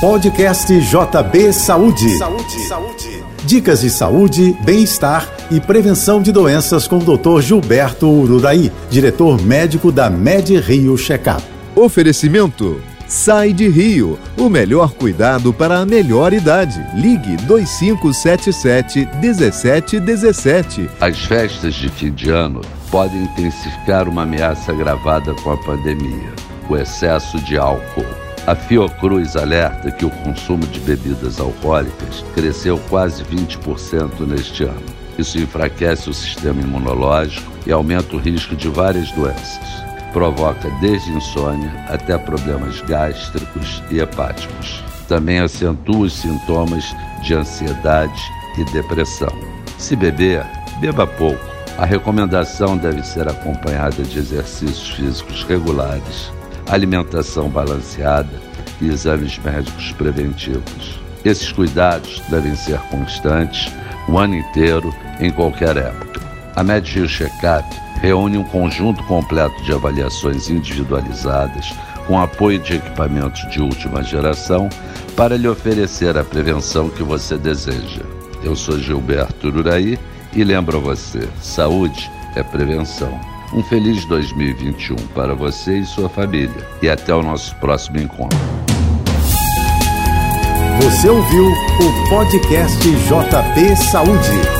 Podcast JB Saúde. Saúde. Saúde. Dicas de saúde, bem-estar e prevenção de doenças com o Dr. Gilberto Ururaí, diretor médico da Med Rio Checkup. Oferecimento Sai de Rio, o melhor cuidado para a melhor idade. Ligue 2577 1717. As festas de fim de ano podem intensificar uma ameaça gravada com a pandemia: o excesso de álcool. A Fiocruz alerta que o consumo de bebidas alcoólicas cresceu quase 20% neste ano. Isso enfraquece o sistema imunológico e aumenta o risco de várias doenças. Provoca desde insônia até problemas gástricos e hepáticos. Também acentua os sintomas de ansiedade e depressão. Se beber, beba pouco. A recomendação deve ser acompanhada de exercícios físicos regulares alimentação balanceada e exames médicos preventivos. Esses cuidados devem ser constantes o ano inteiro, em qualquer época. A MedRio Checkup reúne um conjunto completo de avaliações individualizadas com apoio de equipamentos de última geração para lhe oferecer a prevenção que você deseja. Eu sou Gilberto Uraí e lembro a você: saúde é prevenção. Um feliz 2021 para você e sua família. E até o nosso próximo encontro. Você ouviu o podcast JP Saúde.